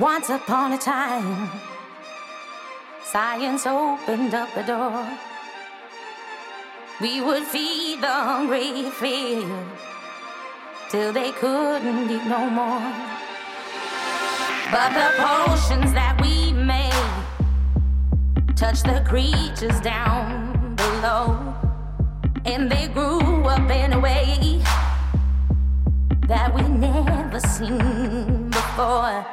Once upon a time, science opened up a door. We would feed the hungry field till they couldn't eat no more. But the potions that we made touched the creatures down below, and they grew up in a way that we never seen before.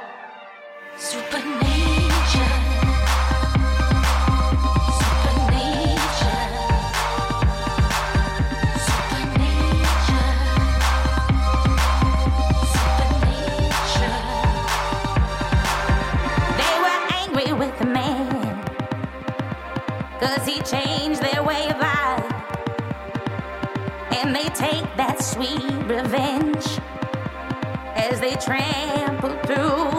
Take that sweet revenge as they trample through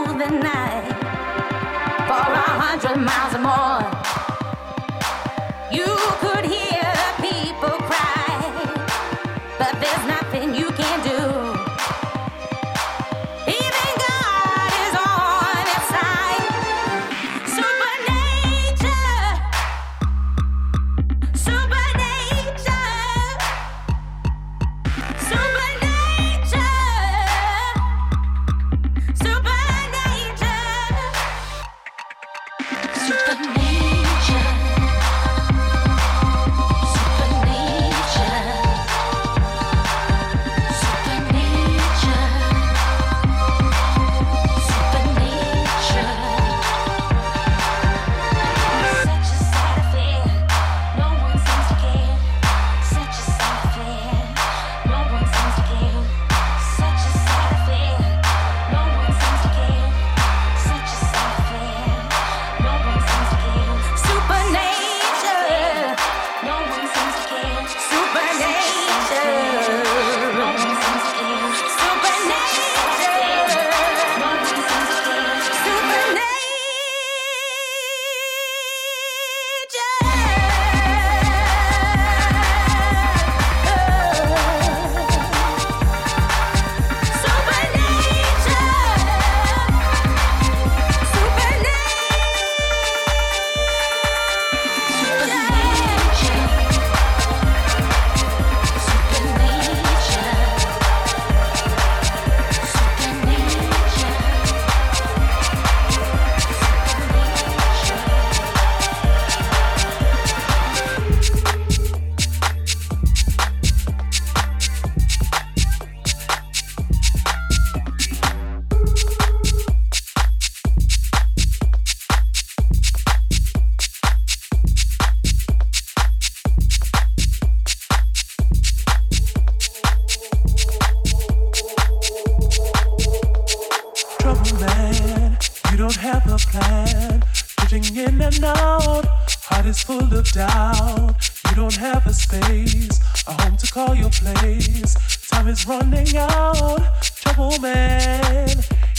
call your place. Time is running out. Trouble man,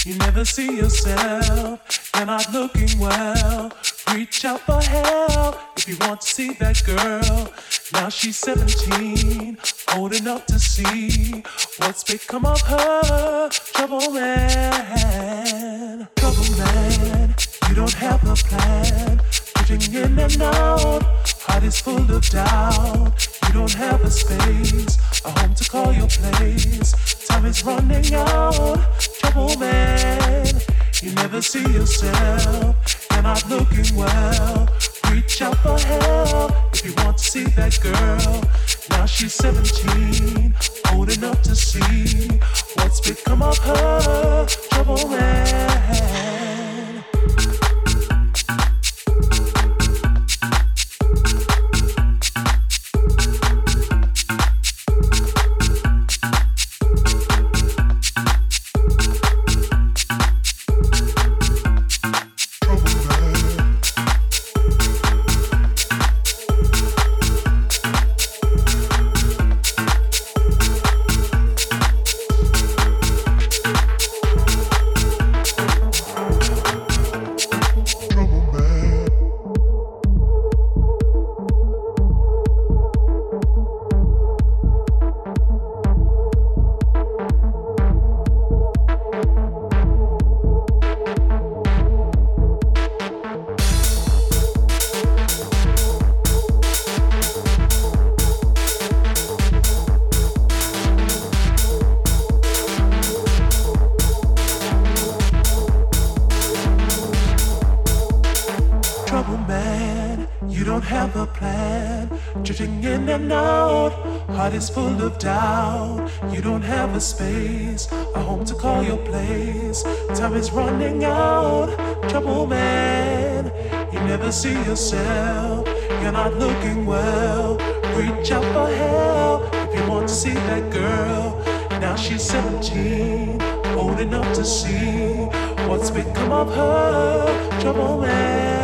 you never see yourself. You're not looking well. Reach out for help if you want to see that girl. Now she's 17, old enough to see what's become of her. Trouble man, trouble man, you don't have a plan. In and out, heart is full of doubt. You don't have a space, a home to call your place. Time is running out, trouble man. You never see yourself, you're not looking well. Reach out for help if you want to see that girl. Now she's 17, old enough to see what's become of her. Trouble man. Have a plan. Drifting in and out. Heart is full of doubt. You don't have a space, a home to call your place. Time is running out. Trouble man. You never see yourself. You're not looking well. Reach out for help if you want to see that girl. Now she's 17, old enough to see what's become of her. Trouble man.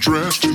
dressed.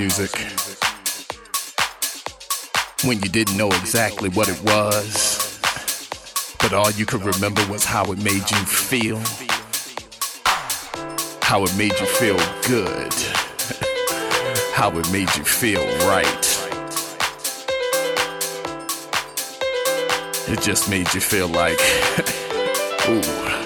Music when you didn't know exactly what it was, but all you could remember was how it made you feel, how it made you feel good, how it made you feel right. It just made you feel like, ooh.